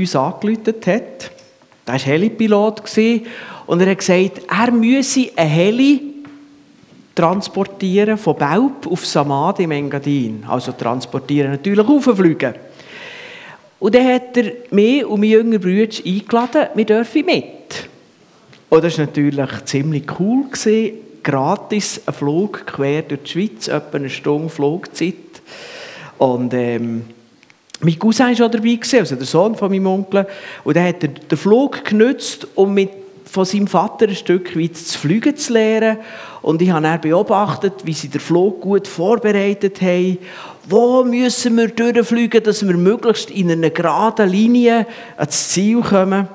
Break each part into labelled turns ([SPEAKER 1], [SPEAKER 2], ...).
[SPEAKER 1] uns angerufen hat. Er war Helipilot und er hat gesagt, er müsse ein Heli transportieren von Belp auf Samad im Engadin. Also transportieren, natürlich auffliegen. Und dann hat er mich und meinen jüngeren Bruder eingeladen, wir dürfen mit. Und das war natürlich ziemlich cool. Gratis ein Flug quer durch die Schweiz, etwa eine Stunde Flugzeit. Und ähm, mein Cousin war schon dabei, also der Sohn von meinem Onkel. Und er hat den Flug genutzt, um mit von seinem Vater ein Stück weit zu fliegen zu lernen. Und ich habe dann beobachtet, wie sie den Flug gut vorbereitet haben. Wo müssen wir durchfliegen, dass wir möglichst in einer geraden Linie ans Ziel kommen.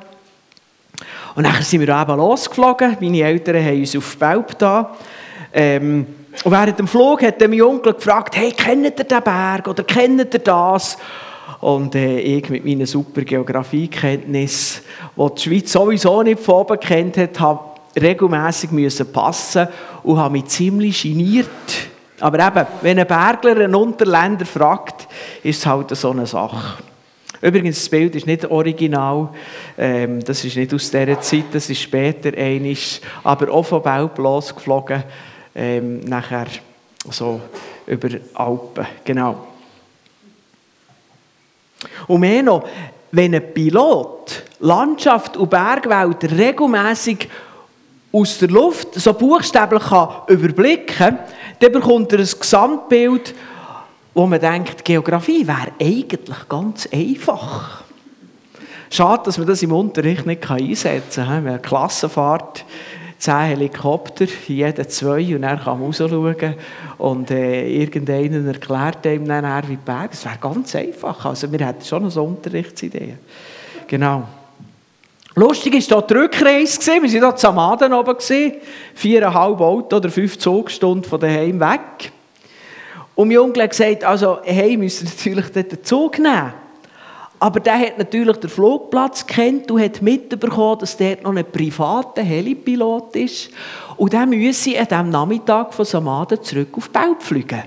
[SPEAKER 1] Und dann sind wir eben losgeflogen. Meine Eltern haben uns auf Belp da. Ähm, und während dem Flug hat mein Onkel gefragt, hey, kennt ihr den Berg oder kennt ihr das? Und äh, ich mit meinen super Geografiekenntnissen, die die Schweiz sowieso nicht von oben kennt hat, habe regelmässig müssen passen und habe mich ziemlich geniert. Aber eben, wenn ein Bergler einen Unterländer fragt, ist es halt so eine Sache. Übrigens, das Bild ist nicht original. Ähm, das ist nicht aus dieser Zeit, das ist später einisch, aber auch von Belp losgeflogen, ähm, nachher so über Alpen. Genau. Und mehr noch, wenn ein Pilot Landschaft und Bergwelt regelmäßig aus der Luft so buchstäblich kann überblicken kann, dann bekommt er ein Gesamtbild, wo man denkt, Geografie wäre eigentlich ganz einfach. Schade, dass man das im Unterricht nicht einsetzen kann. Klassenfahrt zehn Helikopter, jeder zwei, und dann kann man rausschauen und äh, irgendeiner erklärt einem dann, wie die Berge. Das wäre ganz einfach. Also wir hätten schon eine Unterrichtsidee. Genau. Lustig war hier die Rückreise. Wir waren hier zu Amaden oben. Viereinhalb Auto oder fünf Zugstunden von daheim weg. Und mein Onkel hat gesagt, also, hey, müssen natürlich den Zug nehmen. Aber der hat natürlich den Flugplatz kennt und hat mitbekommen, dass dort noch ein privater Helipilot ist. Und der müsse an diesem Nachmittag von Samaden zurück auf Belp fliegen.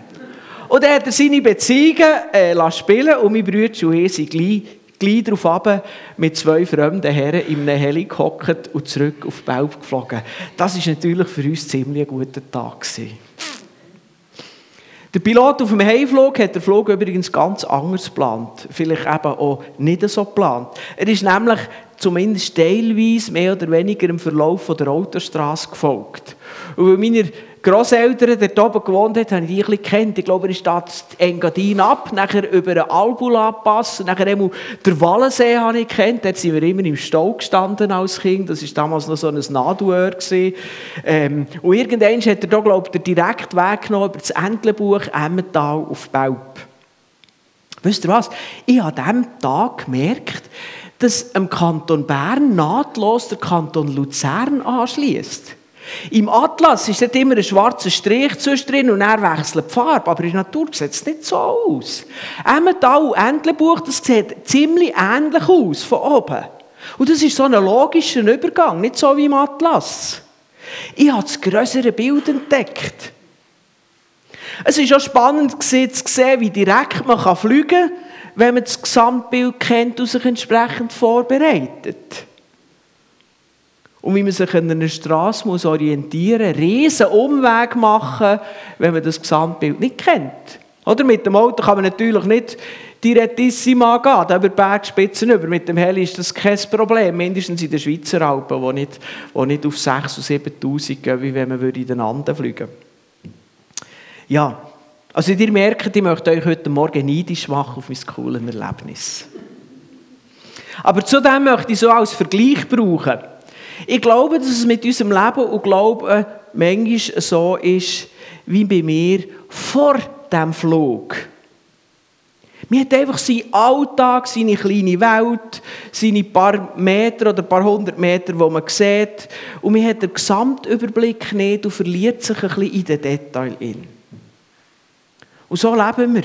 [SPEAKER 1] Und dann hat er seine Beziehungen äh, spielen und mein Bruder und ich sind gleich, gleich darauf ab, mit zwei fremden Herren in einem Heli gehockt und zurück auf Belp geflogen. Das war natürlich für uns ziemlich ein guter Tag. Gewesen. Der Pilot auf dem Heimflug hat den Flug übrigens ganz anders geplant. Vielleicht eben auch nicht so geplant. Er ist nämlich zumindest teilweise mehr oder weniger im Verlauf der Autostraße gefolgt. Und weil meine Grosseltern dort oben gewohnt haben, habe ich die ein bisschen kennt. Ich glaube, er ist da Engadin ab, nachher über den Albula-Pass, nachher einmal der Wallensee habe ich kennt. Dort sind wir immer im Stau gestanden als Kind. Das war damals noch so ein Nadueur. Ähm, und irgendwann hat er da, glaube ich, den direkten Weg genommen über das Entlebuch Emmental auf Belp. Wisst ihr was? Ich habe an diesem Tag gemerkt, dass im Kanton Bern nahtlos der Kanton Luzern anschließt. Im Atlas ist dort immer ein schwarzer Strich drin und er wechselt die Farbe. Aber in der Natur sieht es nicht so aus. Emmental Entlebuch, das sieht ziemlich ähnlich aus von oben. Und das ist so ein logischer Übergang, nicht so wie im Atlas. Ich habe das größere Bild entdeckt. Es war auch spannend zu sehen, wie direkt man fliegen kann, wenn man das Gesamtbild kennt und sich entsprechend vorbereitet. Und wie man sich an einer Straße muss orientieren muss, riesen Umweg machen, wenn man das Gesamtbild nicht kennt. Oder mit dem Auto kann man natürlich nicht direttissima gehen, über die Bergspitzen über. Mit dem Heli ist das kein Problem, mindestens in den Schweizer Alpen, wo nicht, wo nicht auf 6'000 und 7'000 gehen, wie wenn man in den Anden fliegen Ja, also ihr merkt, ich möchte euch heute Morgen neidisch machen auf mein cooles Erlebnis. Aber zudem möchte ich so als Vergleich brauchen. Ich glaube, dass es mit unserem Leben und Glauben manchmal so ist, wie bei mir vor dem Flug. Man hat einfach seinen Alltag, seine kleine Welt, seine paar Meter oder paar hundert Meter, wo man sieht. Und man hat den Gesamtüberblick nicht und verliert sich ein bisschen in den Details. Und so leben wir.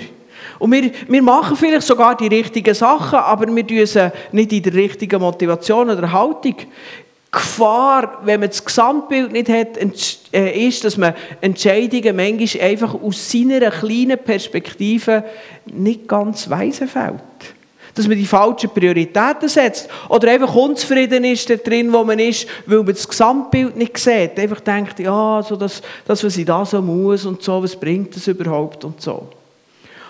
[SPEAKER 1] Und wir, wir machen vielleicht sogar die richtigen Sachen, aber wir tun sie nicht in der richtigen Motivation oder Haltung. Gefahr, wenn man das Gesamtbild nicht hat, äh, ist, dass man Entscheidungen manchmal einfach aus seiner kleinen Perspektive nicht ganz weise fällt. dass man die falschen Prioritäten setzt oder einfach unzufrieden ist drin, wo man ist, weil man das Gesamtbild nicht sieht. Einfach denkt, ja, so das, das, was ich da so muss und so, was bringt das überhaupt und so.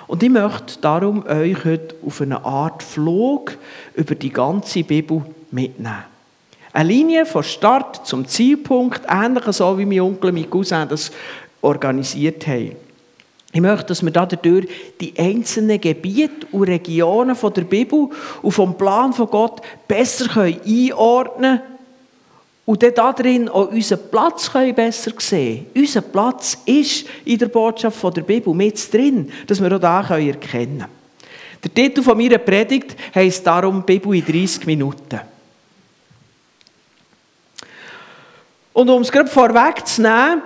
[SPEAKER 1] Und ich möchte darum euch heute auf eine Art Flug über die ganze Bibel mitnehmen. Eine Linie von Start zum Zielpunkt, ähnlich so wie mein Onkel und mein Cousin das organisiert haben. Ich möchte, dass wir dadurch die einzelnen Gebiete und Regionen von der Bibel und vom Plan von Gott besser einordnen können und dann darin auch unseren Platz besser sehen können. Unser Platz ist in der Botschaft von der Bibel mit drin, dass wir auch da erkennen können. Der Titel meiner Predigt heisst darum Bibel in 30 Minuten. Und um es gerade vorwegzunehmen,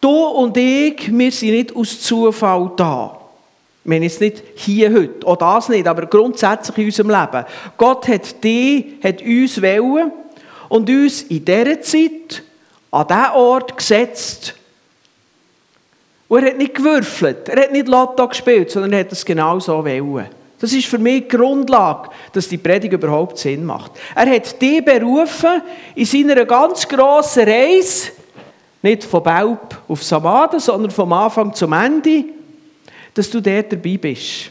[SPEAKER 1] du und ich, wir sind nicht aus Zufall da. Wir sind jetzt nicht hier heute, auch das nicht, aber grundsätzlich in unserem Leben. Gott hat die, hat uns wollen und uns in dieser Zeit an diesen Ort gesetzt. Und er hat nicht gewürfelt, er hat nicht Lotto gespielt, sondern er hat es genau so wollen. Das ist für mich die Grundlage, dass die Predigt überhaupt Sinn macht. Er hat die berufen in seiner ganz grossen Reise, nicht von Baub auf Samaden, sondern vom Anfang zum Ende, dass du dort dabei bist.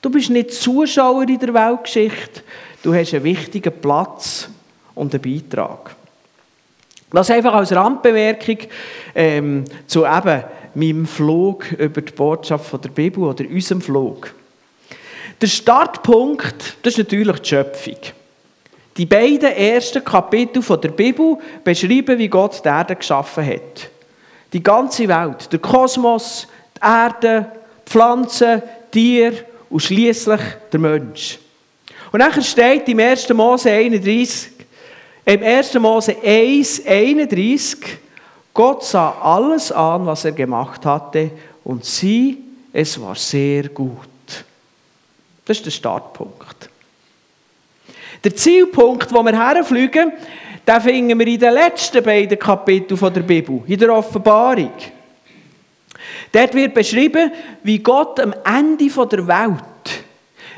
[SPEAKER 1] Du bist nicht Zuschauer in der Weltgeschichte, du hast einen wichtigen Platz und einen Beitrag. Das einfach als Randbemerkung ähm, zu eben meinem Flug über die Botschaft von der Bibel oder unserem Flug. Der Startpunkt, das ist natürlich die Schöpfung. Die beiden ersten Kapitel der Bibel beschreiben, wie Gott die Erde geschaffen hat. Die ganze Welt, der Kosmos, die Erde, Pflanzen, Tiere und schließlich der Mensch. Und dann steht im 1. Mose 31, im 1. Mose 1, 31, Gott sah alles an, was er gemacht hatte, und sieh, es war sehr gut. Das ist der Startpunkt. Der Zielpunkt, wo wir herfliegen, den finden wir in den letzten beiden Kapiteln der Bibel, in der Offenbarung. Dort wird beschrieben, wie Gott am Ende der Welt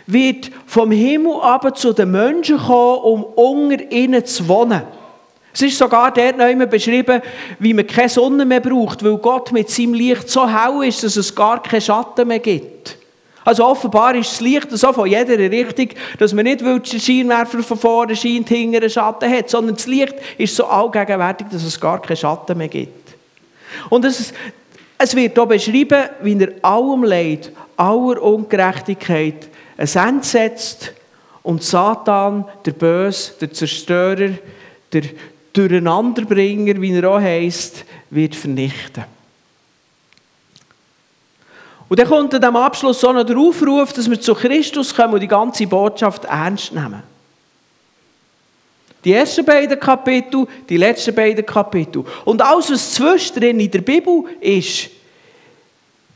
[SPEAKER 1] wird vom Himmel ab zu den Menschen kommen, um unter ihnen zu wohnen. Es ist sogar dort noch beschrieben, wie man keine Sonne mehr braucht, weil Gott mit seinem Licht so hell ist, dass es gar keinen Schatten mehr gibt. Also offenbar ist das Licht so von jeder Richtung, dass man nicht, weil der Scheinwerfer von vorne scheint, hinten einen Schatten hat, sondern das Licht ist so allgegenwärtig, dass es gar keinen Schatten mehr gibt. Und es, es wird hier beschrieben, wie er allem Leid, aller Ungerechtigkeit ein Ende setzt und Satan, der Böse, der Zerstörer, der Durcheinanderbringer, wie er auch heisst, wird vernichten. Und dann kommt an diesem Abschluss auch noch der Aufruf, dass wir zu Christus kommen und die ganze Botschaft ernst nehmen. Die ersten beiden Kapitel, die letzten beiden Kapitel. Und alles, was zwischendrin in der Bibel ist,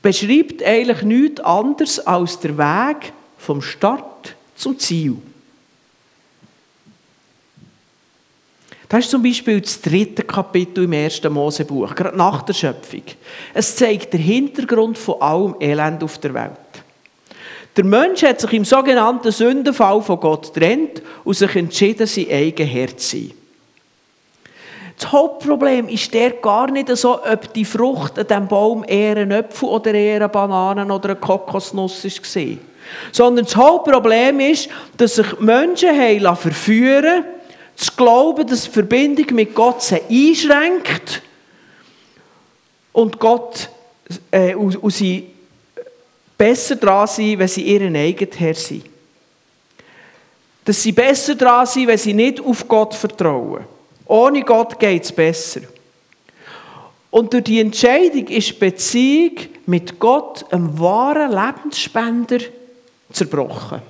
[SPEAKER 1] beschreibt eigentlich nichts anderes als der Weg vom Start zum Ziel. Das ist zum Beispiel das dritte Kapitel im ersten Mosebuch, gerade nach der Schöpfung. Es zeigt den Hintergrund von allem Elend auf der Welt. Der Mensch hat sich im sogenannten Sündenfall von Gott getrennt und sich entschieden, sein eigen Herr zu sein. Das Hauptproblem ist der gar nicht so, ob die Frucht an diesem Baum eher ein Apfel oder eher eine Banane oder eine Kokosnuss war. Sondern das Hauptproblem ist, dass sich Menschen verführen zu glauben, dass die Verbindung mit Gott sie einschränkt und Gott äh, und, und sie besser dran sind, wenn sie ihren eigenen Herr sind. Dass sie besser dran sind, wenn sie nicht auf Gott vertrauen. Ohne Gott geht es besser. Und durch die Entscheidung ist die Beziehung mit Gott, einem wahren Lebensspender, zerbrochen.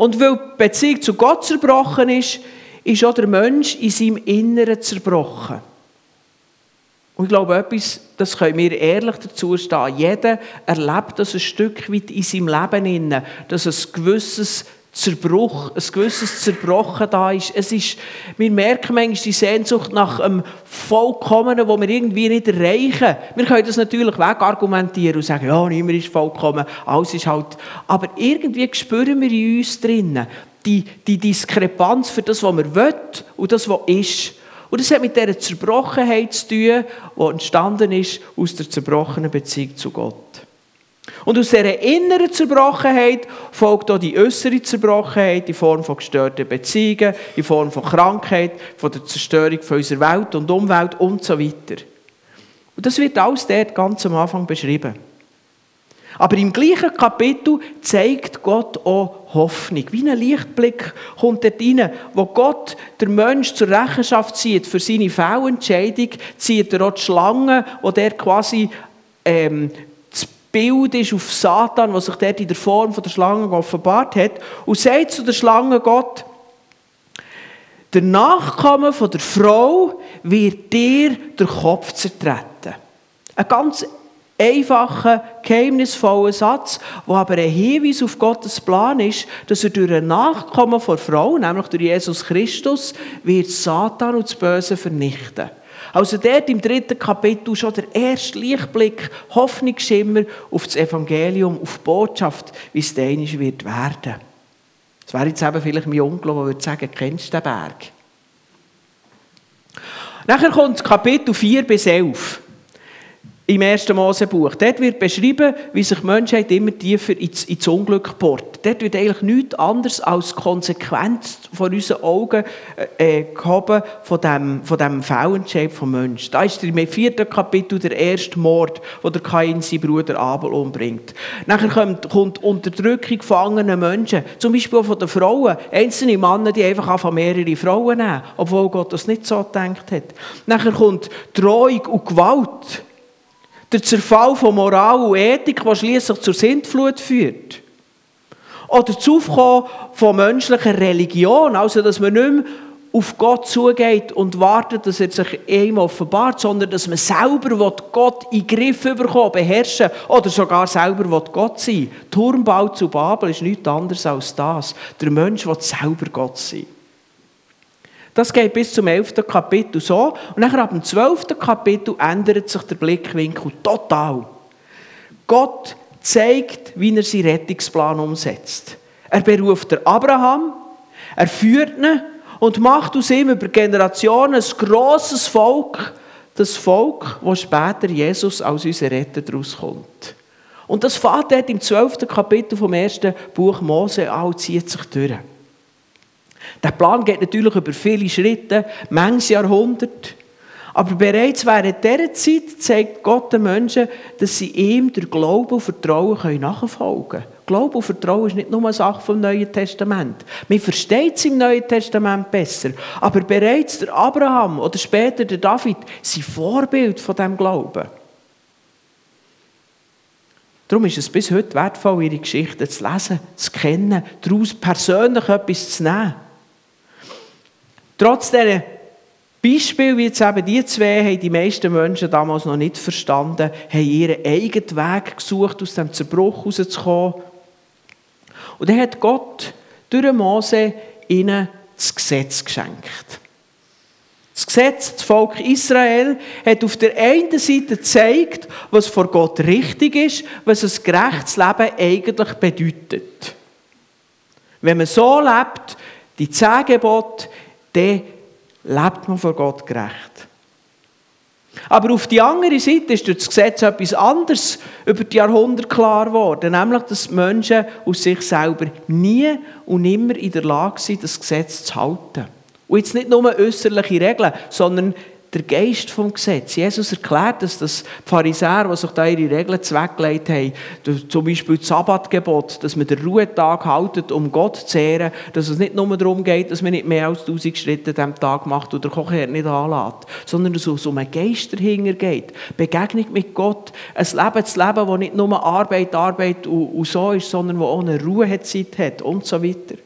[SPEAKER 1] Und weil die Beziehung zu Gott zerbrochen ist, ist auch der Mensch in seinem Inneren zerbrochen. Und ich glaube, etwas, das können wir ehrlich dazu stehen. Jeder erlebt das ein Stück weit in seinem Leben, dass ein gewisses Zerbruch, ein gewisses Zerbrochen da ist. Es ist, wir merken manchmal die Sehnsucht nach einem Vollkommenen, wo wir irgendwie nicht erreichen. Wir können das natürlich wegargumentieren und sagen, ja, niemand ist vollkommen, alles ist halt... Aber irgendwie spüren wir in uns drinnen die, die Diskrepanz für das, was wir wollen und das, was ist. Und das hat mit dieser Zerbrochenheit zu tun, die entstanden ist aus der zerbrochenen Beziehung zu Gott. Und aus dieser inneren Zerbrochenheit folgt auch die äußere Zerbrochenheit in Form von gestörten Beziehungen, in Form von Krankheit, von der Zerstörung von unserer Welt und Umwelt und so weiter. Und das wird alles dort ganz am Anfang beschrieben. Aber im gleichen Kapitel zeigt Gott auch Hoffnung. Wie ein Lichtblick kommt dort rein, wo Gott der Mensch zur Rechenschaft zieht für seine Fehlentscheidung, zieht er auch die Schlange, wo der quasi ähm, Bild ist auf Satan, was sich dort in der Form der Schlange offenbart hat, und sagt zu der Schlange Gott, der Nachkomme der Frau wird dir den Kopf zertreten. Ein ganz einfachen, geheimnisvollen Satz, wo aber ein Hinweis auf Gottes Plan ist, dass er durch ein Nachkommen von Frau, nämlich durch Jesus Christus, wird Satan und das Böse vernichten. Also dort im dritten Kapitel schon der erste Lichtblick, Hoffnungsschimmer auf das Evangelium, auf die Botschaft, wie es deinisch wird werden. Das wäre jetzt eben vielleicht mein Onkel, der würde sagen, kennst du den Berg? Nachher kommt Kapitel 4 bis 11 im 1. Mosebuch. Dort wird beschrieben, wie sich die Menschheit immer tiefer ins, ins Unglück bohrt. Dort wird eigentlich nichts anderes als Konsequenz von unseren Augen äh, äh gehoben von dem, von dem Fehlentscheid vom Menschen. Da ist im vierten Kapitel der erste Mord, wo der Kain seinen Bruder Abel umbringt. Nachher kommt, kommt Unterdrückung von anderen Menschen, zum Beispiel von den Frauen. Einzelne Männer, die einfach einfach mehrere Frauen nehmen, obwohl Gott das nicht so gedacht hat. Nachher kommt Drohung und Gewalt. Der Zerfall von Moral und Ethik, der schließlich zur Sintflut führt. Oder das Aufkommen von menschlicher Religion, also dass man nicht mehr auf Gott zugeht und wartet, dass er sich ihm offenbart, sondern dass man selber Gott in den Griff bekommen, beherrschen oder sogar selber Gott sein will. Turmbau zu Babel ist nichts anderes als das. Der Mensch will selber Gott sein. Das geht bis zum 11. Kapitel so. Und nachher ab dem 12. Kapitel ändert sich der Blickwinkel total. Gott zeigt, wie er seinen Rettungsplan umsetzt. Er beruft der Abraham, er führt ihn und macht aus ihm über Generationen ein grosses Volk, das Volk, wo später Jesus als unser Retter daraus kommt. Und das fährt dort im 12. Kapitel vom ersten Buch Mose an und zieht sich durch. Der Plan geht natürlich über viele Schritte, manches Jahrhundert. Aber bereits während dieser Zeit zeigt Gott den Menschen, dass sie ihm durch Glauben und Vertrauen nachfolgen können. Glauben und Vertrauen ist nicht nur eine Sache vom Neuen Testament. Man versteht es im Neuen Testament besser. Aber bereits der Abraham oder später der David sind Vorbild von diesem Glauben. Darum ist es bis heute wertvoll, ihre Geschichten zu lesen, zu kennen, daraus persönlich etwas zu nehmen. Trotz dieser Beispiele, wie jetzt eben die zwei, haben die meisten Menschen damals noch nicht verstanden, haben ihren eigenen Weg gesucht, aus dem Zerbruch herauszukommen. Und dann hat Gott durch Mose ihnen das Gesetz geschenkt. Das Gesetz, das Volk Israel, hat auf der einen Seite gezeigt, was vor Gott richtig ist, was ein gerechtes Leben eigentlich bedeutet. Wenn man so lebt, die zehn Gebote, dann lebt man vor Gott gerecht. Aber auf die andere Seite ist durch das Gesetz etwas anderes über die Jahrhunderte klar geworden, nämlich, dass Menschen aus sich selber nie und nimmer in der Lage sind, das Gesetz zu halten. Und jetzt nicht nur äußerliche Regeln, sondern der Geist vom Gesetz. Jesus erklärt, dass das Pharisäer, die sich da ihre Regeln zweckgelegt haben, zum Beispiel das Sabbatgebot, dass man den Ruhetag haltet, um Gott zu ehren, dass es nicht nur darum geht, dass man nicht mehr als 1000 Schritte diesem Tag macht oder Kochherd nicht anlässt, sondern dass es um einen Geist dahinter geht. Begegnung mit Gott, ein Leben zu leben, das nicht nur Arbeit, Arbeit und, und so ist, sondern wo auch eine Ruhezeit hat und so weiter.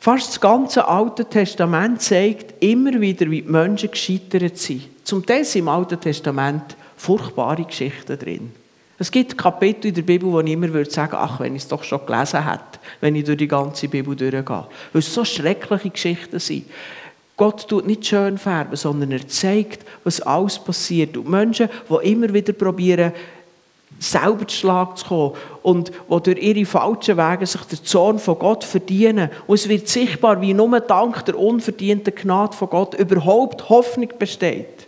[SPEAKER 1] Fast das ganze Alte Testament zeigt immer wieder, wie die Menschen gescheitert sind. Zum Teil sind im Alten Testament furchtbare Geschichten drin. Es gibt Kapitel in der Bibel, wo ich immer würde sagen, ach, wenn ich es doch schon gelesen hätte, wenn ich durch die ganze Bibel durchgehe. Weil es so schreckliche Geschichten sind. Gott tut nicht schön färben, sondern er zeigt, was alles passiert. Und Menschen, die immer wieder probieren, selber zu Schlag zu kommen und die durch ihre falschen Wege sich den Zorn von Gott verdienen. Und es wird sichtbar, wie nur dank der unverdienten Gnade von Gott überhaupt Hoffnung besteht.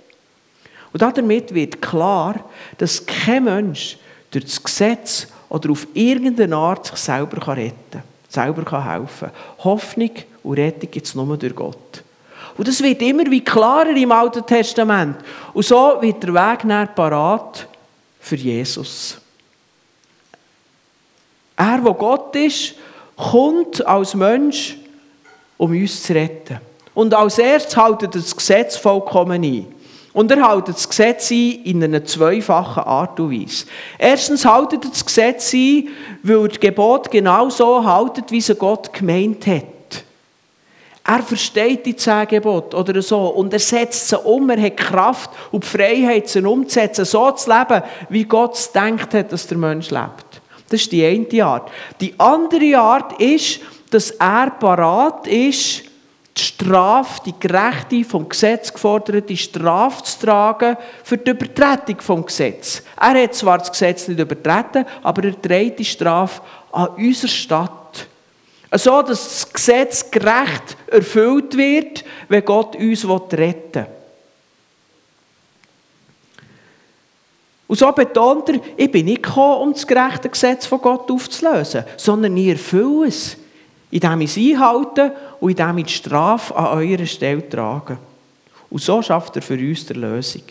[SPEAKER 1] Und damit wird klar, dass kein Mensch durch das Gesetz oder auf irgendeine Art sich selber retten kann, selber helfen kann. Hoffnung und Rettung gibt es nur durch Gott. Und das wird immer wie klarer im Alten Testament. Und so wird der Weg näher parat für Jesus. Er, wo Gott ist, kommt als Mensch, um uns zu retten. Und als erstes haltet das Gesetz vollkommen ein. Und er hält das Gesetz ein in einer zweifachen Art und Weise. Erstens haltet das Gesetz ein, weil das Gebot genau so haltet, wie es Gott gemeint hat. Er versteht die zehn oder so und er setzt sie um, er hat Kraft und die Freiheit, sie umzusetzen, so zu leben, wie Gott es denkt hat, dass der Mensch lebt. Das ist die eine Art. Die andere Art ist, dass er parat ist, die Strafe, die gerechte, vom Gesetz geforderte Strafe zu tragen für die Übertretung vom Gesetz. Er hat zwar das Gesetz nicht übertreten, aber er trägt die Strafe an unserer Stadt so, dass das Gesetz gerecht erfüllt wird, wenn Gott uns retten will. Und so betont er, ich bin nicht gekommen, um das gerechte Gesetz von Gott aufzulösen, sondern ich erfülle es, indem ich es einhalte und indem ich die Strafe an eurer Stelle trage. Und so schafft er für uns die Lösung.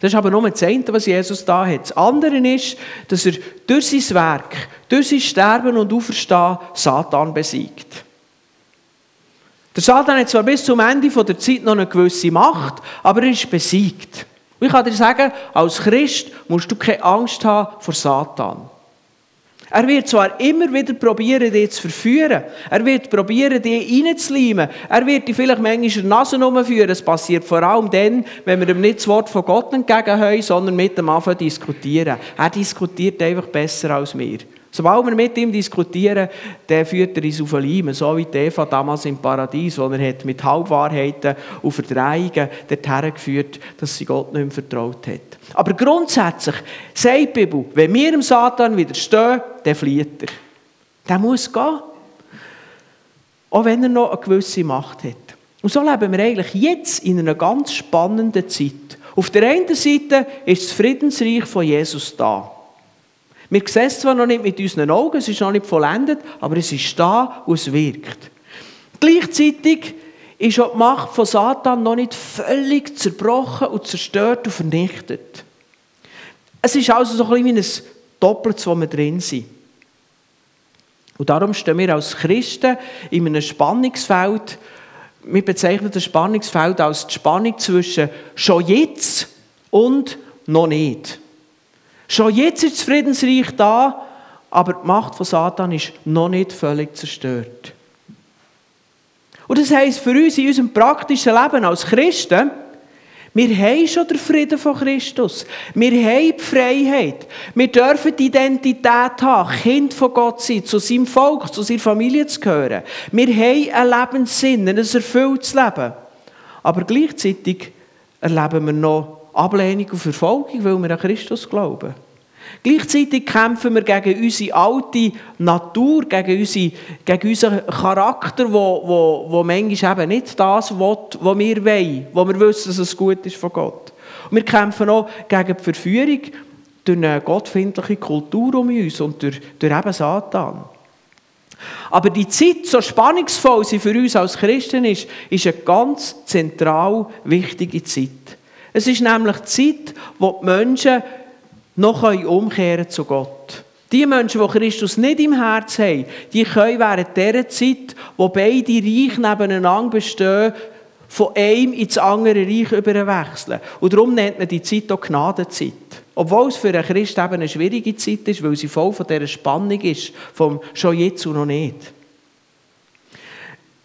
[SPEAKER 1] Das ist aber nur das eine, was Jesus da hat. Das andere ist, dass er durch sein Werk, durch sein Sterben und Auferstehen Satan besiegt. Der Satan hat zwar bis zum Ende der Zeit noch eine gewisse Macht, aber er ist besiegt. Und ich kann dir sagen, als Christ musst du keine Angst haben vor Satan. Er wird zwar immer wieder probieren, dich zu verführen. Er wird probieren, dich reinzuleimen. Er wird dich vielleicht manchmal Nase umführen. Es passiert vor allem dann, wenn wir ihm nicht das Wort von Gott entgegenhören, sondern mit dem Anfang diskutieren. Er diskutiert einfach besser als wir. Sobald wir mit ihm diskutieren, der führt er uns auf den Leim, so wie Eva damals im Paradies, wo er hat mit Halbwahrheiten und Verdrehungen dorthin geführt, dass sie Gott nicht mehr vertraut hat. Aber grundsätzlich sagt die Bibel, wenn wir dem Satan widerstehen, dann flieht er. Der muss gehen. Auch wenn er noch eine gewisse Macht hat. Und so leben wir eigentlich jetzt in einer ganz spannenden Zeit. Auf der einen Seite ist das Friedensreich von Jesus da. Wir sehen es zwar noch nicht mit unseren Augen, es ist noch nicht vollendet, aber es ist da und es wirkt. Gleichzeitig ist auch die Macht von Satan noch nicht völlig zerbrochen und zerstört und vernichtet. Es ist also so ein bisschen wie ein Doppeltes, wo wir drin sind. Und darum stehen wir als Christen in einem Spannungsfeld. Wir bezeichnen das Spannungsfeld als die Spannung zwischen schon jetzt und noch nicht. Schon jetzt ist das Friedensreich da, aber die Macht von Satan ist noch nicht völlig zerstört. Und das heisst für uns in unserem praktischen Leben als Christen, wir haben schon den Frieden von Christus. Wir haben die Freiheit. Wir dürfen die Identität haben, Kind von Gott sein, zu seinem Volk, zu seiner Familie zu gehören. Wir haben einen Lebenssinn, ein erfülltes Leben. Aber gleichzeitig erleben wir noch Ablehnung und Verfolgung, weil wir an Christus glauben. Gleichzeitig kämpfen wir gegen unsere alte Natur, gegen, unsere, gegen unseren Charakter, wo, wo, wo manchmal eben nicht das will, was wir wollen, wo wir wissen, dass es gut ist von Gott. Und wir kämpfen auch gegen die Verführung durch eine gottfindliche Kultur um uns und durch, durch eben Satan. Aber die Zeit, so spannungsvoll sie für uns als Christen ist, ist eine ganz zentral wichtige Zeit. Es ist nämlich die Zeit, wo die Menschen noch umkehren zu Gott. Die Menschen, die Christus nicht im Herz haben, die können während dieser Zeit, wo beide Reiche nebeneinander bestehen, von einem ins andere Reich überwechseln. Und darum nennt man die Zeit auch Gnadenzeit. Obwohl es für einen Christ eben eine schwierige Zeit ist, weil sie voll von dieser Spannung ist, vom schon jetzt und noch nicht.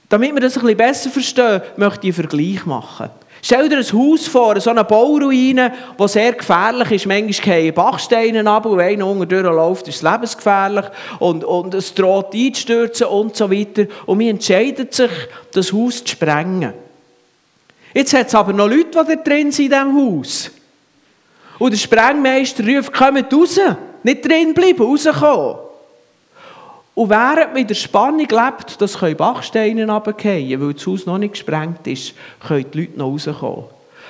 [SPEAKER 1] Damit wir das ein bisschen besser verstehen, möchte ich einen Vergleich machen. Stell dir ein Haus vor, so eine Bauruine, die sehr gefährlich ist. Manchmal gehen Bachsteine ab und wenn einer unten ist es lebensgefährlich und, und es droht einzustürzen und so weiter. Und man entscheidet sich, das Haus zu sprengen. Jetzt hat es aber noch Leute, die da drin sind in diesem Haus. Und der Sprengmeister ruft, kommt raus, nicht drin bleiben, rauskommen. Und während man in der Spannung lebt, dass Bachsteine runterfallen weil das Haus noch nicht gesprengt ist, können die Leute noch rauskommen.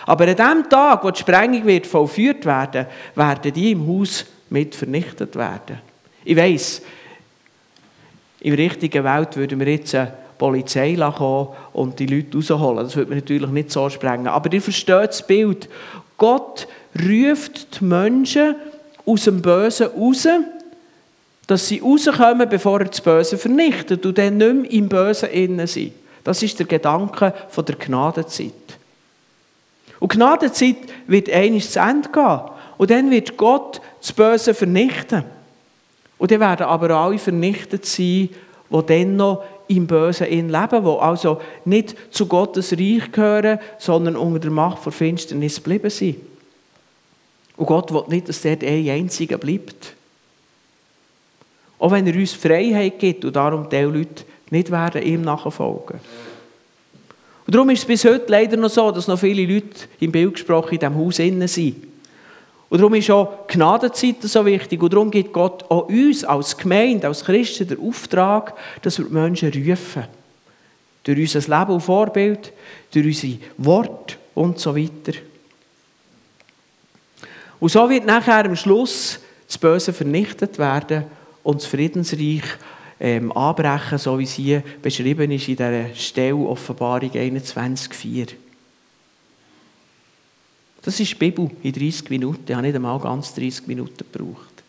[SPEAKER 1] Aber an dem Tag, wo die Sprengung wird vollführt werden, werden die im Haus mit vernichtet werden. Ich weiss, in der richtigen Welt würden wir jetzt eine Polizei kommen und die Leute rausholen. Das würde man natürlich nicht so sprengen. Aber ihr versteht das Bild. Gott ruft die Menschen aus dem Bösen raus, dass sie rauskommen, bevor er das Böse vernichtet und dann nicht mehr im Bösen innen sind. Das ist der Gedanke von der Gnadenzeit. Und Gnadenzeit wird eines zu Ende gehen. Und dann wird Gott das Böse vernichten. Und dann werden aber alle vernichtet sein, die dann noch im Bösen in leben, die also nicht zu Gottes Reich gehören, sondern unter der Macht der Finsternis geblieben sind. Und Gott will nicht, dass dort ein einziger bleibt. Auch wenn er uns Freiheit gibt und darum die Leute nicht werden ihm nachfolgen. Und darum ist es bis heute leider noch so, dass noch viele Leute im Bild gesprochen in diesem Haus innen sind. Und darum ist auch Gnadenzeit so wichtig. Und darum gibt Gott auch uns als Gemeinde, als Christen den Auftrag, dass wir die Menschen rufen. Durch unser Leben und Vorbild, durch unsere Worte und so weiter. Und so wird nachher am Schluss das Böse vernichtet werden und das Friedensreich ähm, anbrechen, so wie es hier beschrieben ist in dieser Stelle Offenbarung 21,4. Das ist die Bibel in 30 Minuten. Ich habe nicht einmal ganz 30 Minuten gebraucht.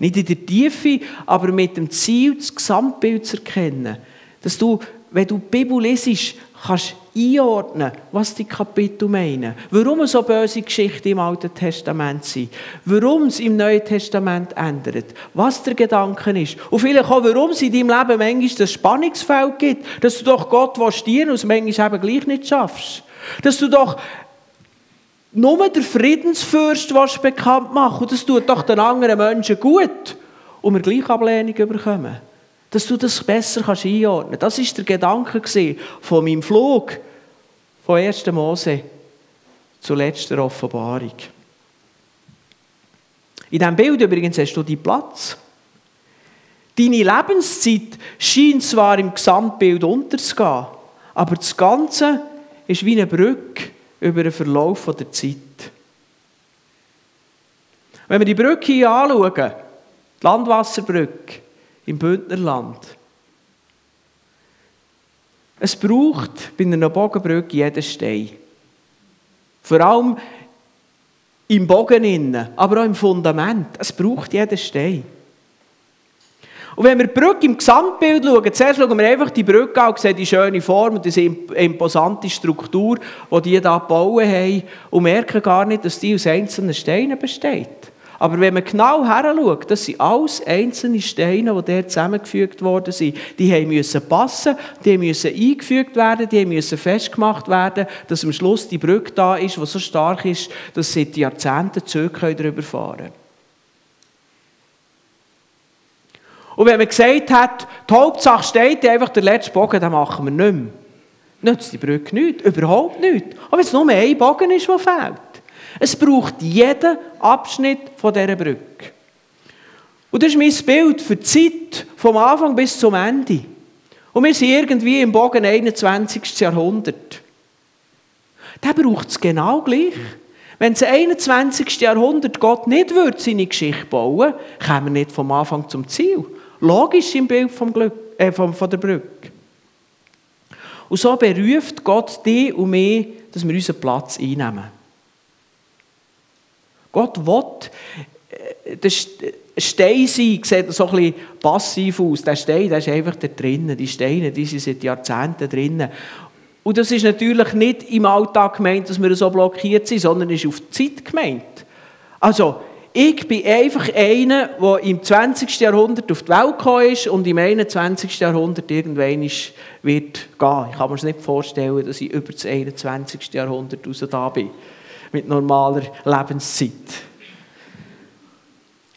[SPEAKER 1] Nicht in der Tiefe, aber mit dem Ziel, das Gesamtbild zu erkennen. Dass du, wenn du die Bibel lesest, kannst einordnen, was die Kapitel meinen. Warum so böse Geschichten im Alten Testament sind. Warum es im Neuen Testament ändert. Was der Gedanke ist. Und vielleicht auch, warum es in deinem Leben manchmal das Spannungsfeld gibt, dass du doch Gott dienen und es manchmal eben gleich nicht schaffst. Dass du doch nur der Friedensfürst willst bekannt machen und das tut doch den anderen Menschen gut und wir gleich Ablehnung bekommen dass du das besser kannst einordnen kannst. Das war der Gedanke von meinem Flug von 1. Mose zur letzten Offenbarung. In diesem Bild übrigens hast du deinen Platz. Deine Lebenszeit scheint zwar im Gesamtbild unterzugehen, aber das Ganze ist wie eine Brücke über den Verlauf der Zeit. Wenn wir die Brücke hier anschauen, die Landwasserbrücke, im Bündnerland. Es braucht bei einer Bogenbrücke jeden Stein. Vor allem im Bogen innen, aber auch im Fundament. Es braucht jeden Stein. Und wenn wir die Brücke im Gesamtbild schauen, zuerst schauen wir einfach die Brücke an und sehen die schöne Form und diese imposante Struktur, die die hier gebaut haben und merken gar nicht, dass die aus einzelnen Steinen besteht. Aber wenn man genau heranschaut, das sind alles einzelne Steine, die dort zusammengefügt worden sind. Die müssen passen, die müssen eingefügt werden, die müssen festgemacht werden, dass am Schluss die Brücke da ist, die so stark ist, dass sie die Jahrzehnte Züge darüber fahren können. Und wenn man gesagt hat, die Hauptsache steht einfach der letzte Bogen, dann machen wir nicht mehr. Nützt die Brücke nicht, überhaupt nicht. Aber wenn es nur ein Bogen ist, der fehlt. Es braucht jeden Abschnitt von dieser Brücke. Und das ist mein Bild für die Zeit vom Anfang bis zum Ende. Und wir sind irgendwie im Bogen 21. Jahrhundert. Da braucht es genau gleich. Wenn es 21. Jahrhundert Gott nicht würde, seine Geschichte bauen kommen wir nicht vom Anfang zum Ziel. Logisch im Bild vom Glück, äh, von, von der Brücke. Und so beruft Gott dich und mich, dass wir unseren Platz einnehmen. Gott will, äh, der Stein sein, sieht so ein passiv aus. Der Stein, der ist einfach da drinnen. Die Steine, die sind seit Jahrzehnten drinnen. Und das ist natürlich nicht im Alltag gemeint, dass wir so blockiert sind, sondern ist auf die Zeit gemeint. Also, Ich bin einfach einer, der im 20. Jahrhundert auf die Welt gekommen ist und im 21. Jahrhundert irgendwann wird gehen. Ich kann mir nicht vorstellen, dass ich über das 21. Jahrhundert raus da bin. Mit normaler Lebenszeit.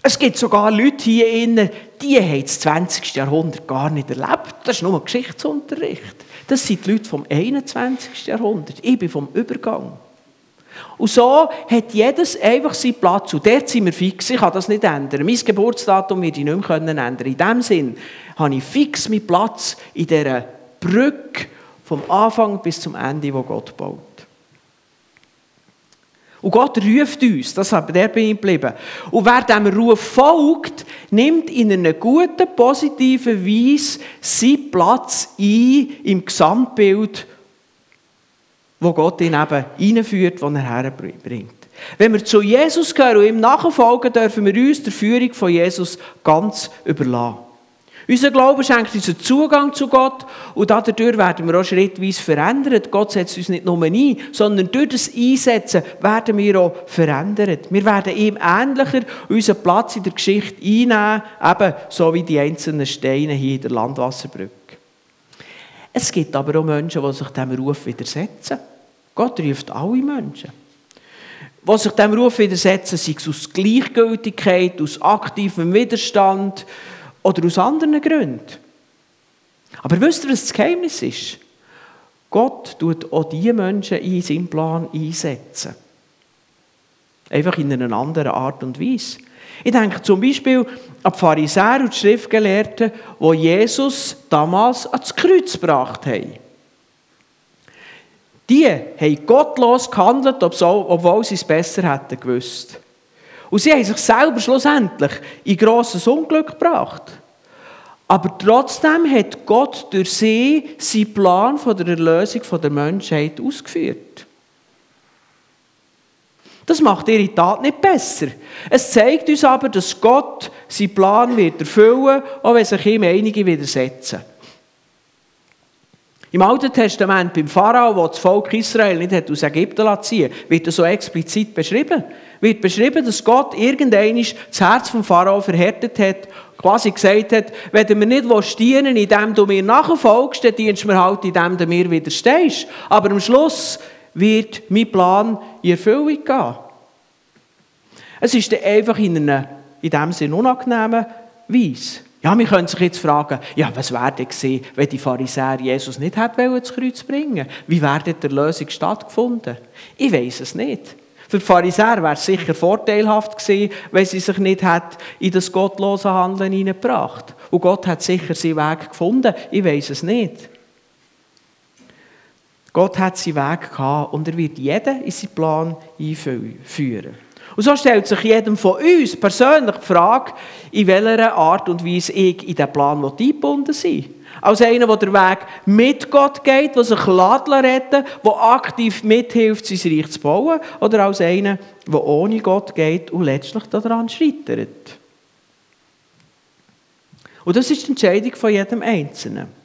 [SPEAKER 1] Es gibt sogar Leute hier innen, die haben das 20. Jahrhundert gar nicht erlebt. Das ist nur Geschichtsunterricht. Das sind die Leute vom 21. Jahrhundert. Ich bin vom Übergang. Und so hat jedes einfach seinen Platz. Und dort sind wir fix. Ich kann das nicht ändern. Mein Geburtsdatum werde ich nicht mehr ändern In diesem Sinn habe ich fix meinen Platz in dieser Brücke vom Anfang bis zum Ende, wo Gott baut. Und Gott ruft uns, das hat der bei ihm geblieben. Und wer diesem Ruf folgt, nimmt in einer guten, positiven Weise seinen Platz ein im Gesamtbild, wo Gott ihn eben reinführt, wo er herbringt. Wenn wir zu Jesus gehören und ihm nachfolgen, dürfen wir uns der Führung von Jesus ganz überlassen. Unser Glaube schenkt uns einen Zugang zu Gott und dadurch werden wir auch schrittweise verändert. Gott setzt uns nicht nur ein, sondern durch das Einsetzen werden wir auch verändert. Wir werden ihm ähnlicher unseren Platz in der Geschichte einnehmen, eben so wie die einzelnen Steine hier in der Landwasserbrücke. Es gibt aber auch Menschen, die sich diesem Ruf widersetzen. Gott ruft alle Menschen. Die sich diesem Ruf widersetzen, sei es aus Gleichgültigkeit, aus aktivem Widerstand, oder aus anderen Gründen. Aber wisst ihr, was das Geheimnis ist? Gott tut auch diese Menschen in seinen Plan einsetzen. Einfach in einer anderen Art und Weise. Ich denke zum Beispiel an die Pharisäer und die Schriftgelehrten, die Jesus damals ans Kreuz gebracht haben. Die haben gottlos gehandelt, obwohl sie es besser hätten gewusst. Und sie haben sich selber schlussendlich in grosses Unglück gebracht. Aber trotzdem hat Gott durch sie seinen Plan von der Erlösung der Menschheit ausgeführt. Das macht ihre Tat nicht besser. Es zeigt uns aber, dass Gott seinen Plan wird erfüllen, auch wenn sich ihm einige widersetzen. Im Alten Testament, beim Pharao, der das Volk Israel nicht aus Ägypten ziehen wird das so explizit beschrieben wird beschrieben, dass Gott irgendwann das Herz vom Pharao verhärtet hat, quasi gesagt hat, wenn du mir nicht dienen indem du mir nachfolgst, dann dienst du mir halt, indem du mir widerstehst. Aber am Schluss wird mein Plan in Erfüllung gehen. Es ist dann einfach in einer, in dem Sinne unangenehmen Weise. Ja, wir können sich jetzt fragen, ja, was wäre denn gewesen, wenn die Pharisäer Jesus nicht hätten ins Kreuz bringen Wie wäre denn die Lösung stattgefunden? Ich weiß es nicht. Für die Pharisäer wäre es sicher vorteilhaft gewesen, wenn sie sich nicht in das gottlose Handeln hineingebracht Und Gott hat sicher seinen Weg gefunden. Ich weiß es nicht. Gott hat seinen Weg gehabt und er wird jeden in seinen Plan einführen. Und so stellt sich jedem von uns persönlich die Frage, in welcher Art und Weise ich in diesen Plan eingebunden sein. Als einer, der den Weg mit Gott geht, der sich retten der aktiv mithilft, sein Reich zu bauen, oder als einer, der ohne Gott geht und letztlich daran scheitert. Und das ist die Entscheidung von jedem Einzelnen.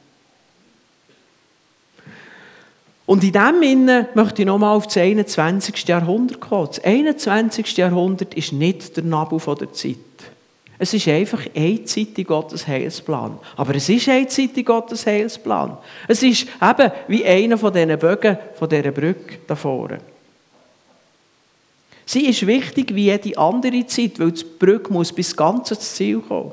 [SPEAKER 1] Und in diesem Sinne möchte ich nochmal auf das 21. Jahrhundert kommen. Das 21. Jahrhundert ist nicht der Nabu der Zeit. Es ist einfach einseitig Gottes Heilsplan. Aber es ist einseitig Gottes Heilsplan. Es ist eben wie einer von diesen Bögen von dieser Brücke da vorne. Sie ist wichtig wie jede andere Zeit, weil die Brücke muss bis ganz ins Ziel kommen.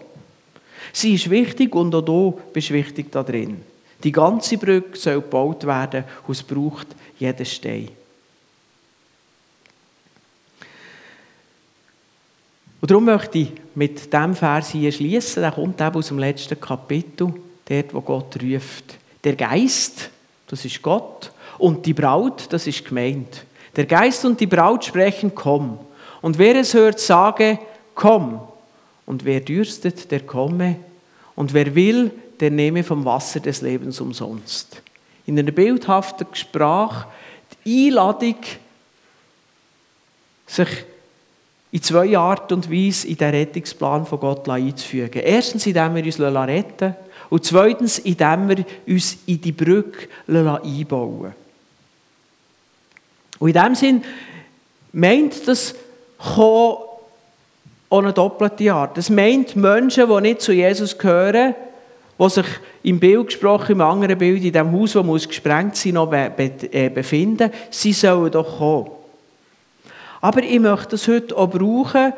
[SPEAKER 1] Sie ist wichtig und auch du bist wichtig da drin. Die ganze Brücke soll gebaut werden und es braucht jeden Stein. Und darum möchte ich mit diesem Vers hier schließen. Der kommt eben aus dem letzten Kapitel, dort, wo Gott ruft. Der Geist, das ist Gott, und die Braut, das ist gemeint. Der Geist und die Braut sprechen, komm. Und wer es hört, sage, komm. Und wer dürstet, der komme. Und wer will, der nehme vom Wasser des Lebens umsonst. In einer bildhaften Sprache die Einladung, sich in zwei Art und Weise in den Rettungsplan von Gott einzufügen. Erstens, indem wir uns retten und zweitens, indem wir uns in die Brücke einbauen Und in dem Sinn meint das, auch eine doppelte Art. Das meint Menschen, die nicht zu Jesus gehören, die sich im Bild gesprochen, im anderen Bild, in dem Haus, das muss gesprengt sein noch be äh, befinden, sie sollen doch kommen. Aber ich möchte das heute auch brauchen,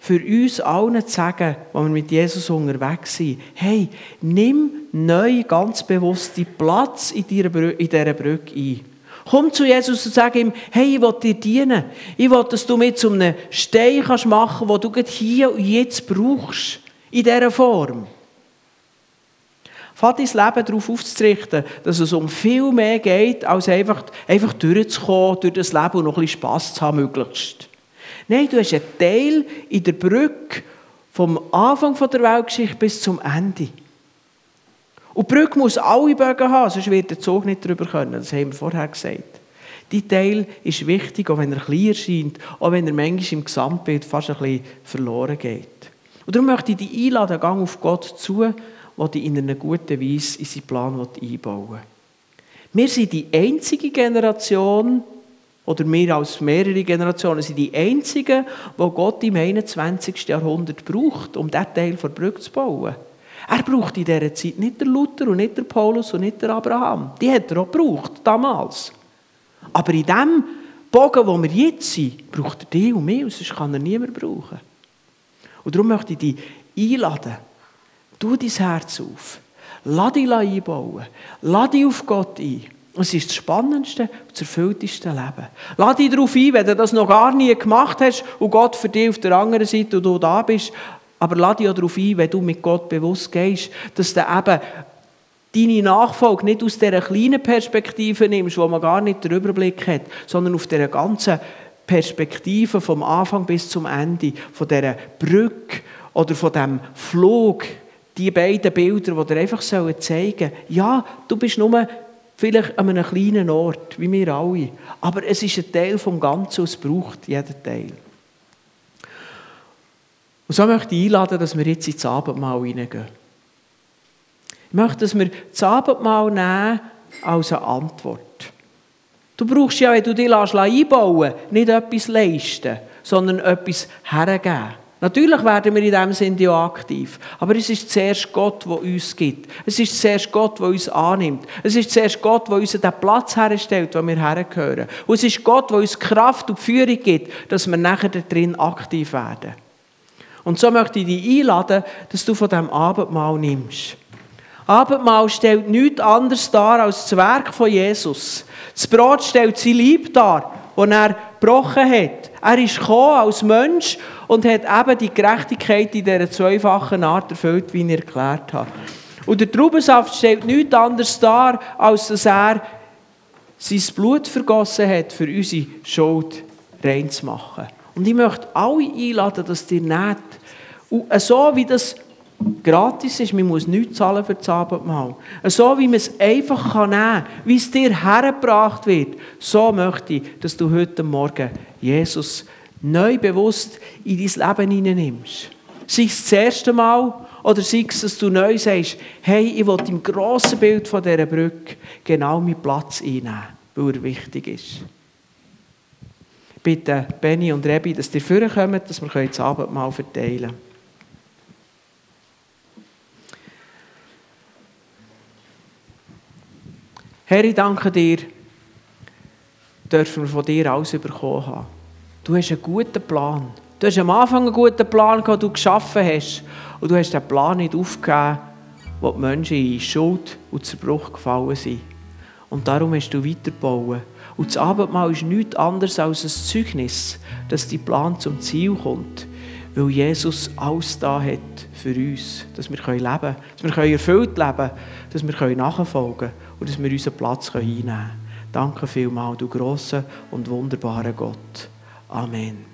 [SPEAKER 1] für uns allen zu sagen, wenn wir mit Jesus unterwegs sind, hey, nimm neu ganz bewusst die Platz in dieser Brücke ein. Komm zu Jesus und sag ihm, hey, ich will dir dienen. Ich will, dass du mit zu einem Stein machen kannst, den du hier und jetzt brauchst. In dieser Form. Fahrt dein Leben darauf aufzurichten, dass es um viel mehr geht, als einfach, einfach durchzukommen, durch das Leben und noch ein bisschen Spass zu haben, möglichst. Nein, du hast einen Teil in der Brücke vom Anfang der Weltgeschichte bis zum Ende. Und die Brücke muss alle Bögen haben, sonst wird der Zug nicht drüber können. Das haben wir vorher gesagt. Die Teil ist wichtig, auch wenn er klein erscheint, auch wenn er manchmal im Gesamtbild fast ein bisschen verloren geht. Und darum möchte ich dich einladen, gang auf Gott zu, dich in einer guten Weise in seinen Plan einbauen will. Wir sind die einzige Generation, oder wir als mehrere Generationen sind die einzigen, die Gott im 21. Jahrhundert braucht, um diesen Teil der Brücke zu bauen. Er braucht in dieser Zeit nicht der Luther und nicht der Paulus und nicht der Abraham. Die hat er auch gebraucht, damals. Aber in dem Bogen, wo wir jetzt sind, braucht er die und mich, sonst kann er niemand brauchen. Und darum möchte ich dich einladen, Tu dein Herz auf. Lass dich einbauen. Lass dich auf Gott ein. Es ist das spannendste und das erfüllteste Leben. Lass dich darauf ein, wenn du das noch gar nie gemacht hast und Gott für dich auf der anderen Seite und du da bist. Aber lass dich auch darauf ein, wenn du mit Gott bewusst gehst, dass du eben deine Nachfolge nicht aus dieser kleinen Perspektive nimmst, wo man gar nicht den Überblick hat, sondern auf dieser ganzen Perspektive vom Anfang bis zum Ende, von dieser Brücke oder von diesem Flug die beiden Bilder, die dir einfach zeigen sollen, ja, du bist nur vielleicht an einem kleinen Ort, wie wir alle, aber es ist ein Teil vom Ganzen, es braucht jeden Teil. Und so möchte ich einladen, dass wir jetzt ins Abendmahl hineingehen. Ich möchte, dass wir das Abendmahl nehmen als eine Antwort. Du brauchst ja, wenn du dich einbauen lässt, nicht etwas leisten, sondern etwas hergeben. Natürlich werden wir in diesem Sinne ja aktiv. Aber es ist zuerst Gott, der uns gibt. Es ist zuerst Gott, der uns annimmt. Es ist zuerst Gott, der uns den Platz herstellt, wo wir hergehören. Und es ist Gott, der uns Kraft und Führung gibt, dass wir nachher drin aktiv werden. Und so möchte ich dich einladen, dass du von diesem Abendmahl nimmst. Abendmahl stellt nichts anderes dar als das Werk von Jesus. Das Brot stellt sein Lieb dar, das er gebrochen hat. Er ist als Mensch und hat eben die Gerechtigkeit in dieser zweifachen Art erfüllt, wie ich erklärt habe. Und der Traubensaft stellt nichts anderes dar, als dass er sein Blut vergossen hat, für unsere Schuld reinzumachen. Und ich möchte alle einladen, dass ihr nehmt. Und so wie das gratis ist, man muss nichts zahlen für das Abendmahl. So wie man es einfach nehmen kann, wie es dir hergebracht wird, so möchte ich, dass du heute Morgen Jesus neu bewusst in dein Leben hineinnimmst. Sei es das erste Mal oder sei es, dass du neu sagst, hey, ich will im grossen Bild von dieser Brücke genau meinen Platz einnehmen, weil er wichtig ist. Bitte Benny und Rebi, dass ihr vorkommen, dass wir das Abendmahl verteilen können. Herr, ich danke dir, dürfen wir von dir alles bekommen haben. Du hast einen guten Plan. Du hast am Anfang einen guten Plan, den du geschaffen hast. Und du hast den Plan nicht aufgegeben, wo die Menschen in Schuld und Zerbruch gefallen sind. Und darum hast du weitergebaut. Und das Abendmahl ist nichts anderes als ein Zeugnis, dass dein Plan zum Ziel kommt. Weil Jesus alles da hat für uns, dass wir leben können, dass wir erfüllt leben können, dass wir nachfolgen können und dass wir unseren Platz einnehmen können. Danke vielmals, du grosser und wunderbarer Gott. Amen.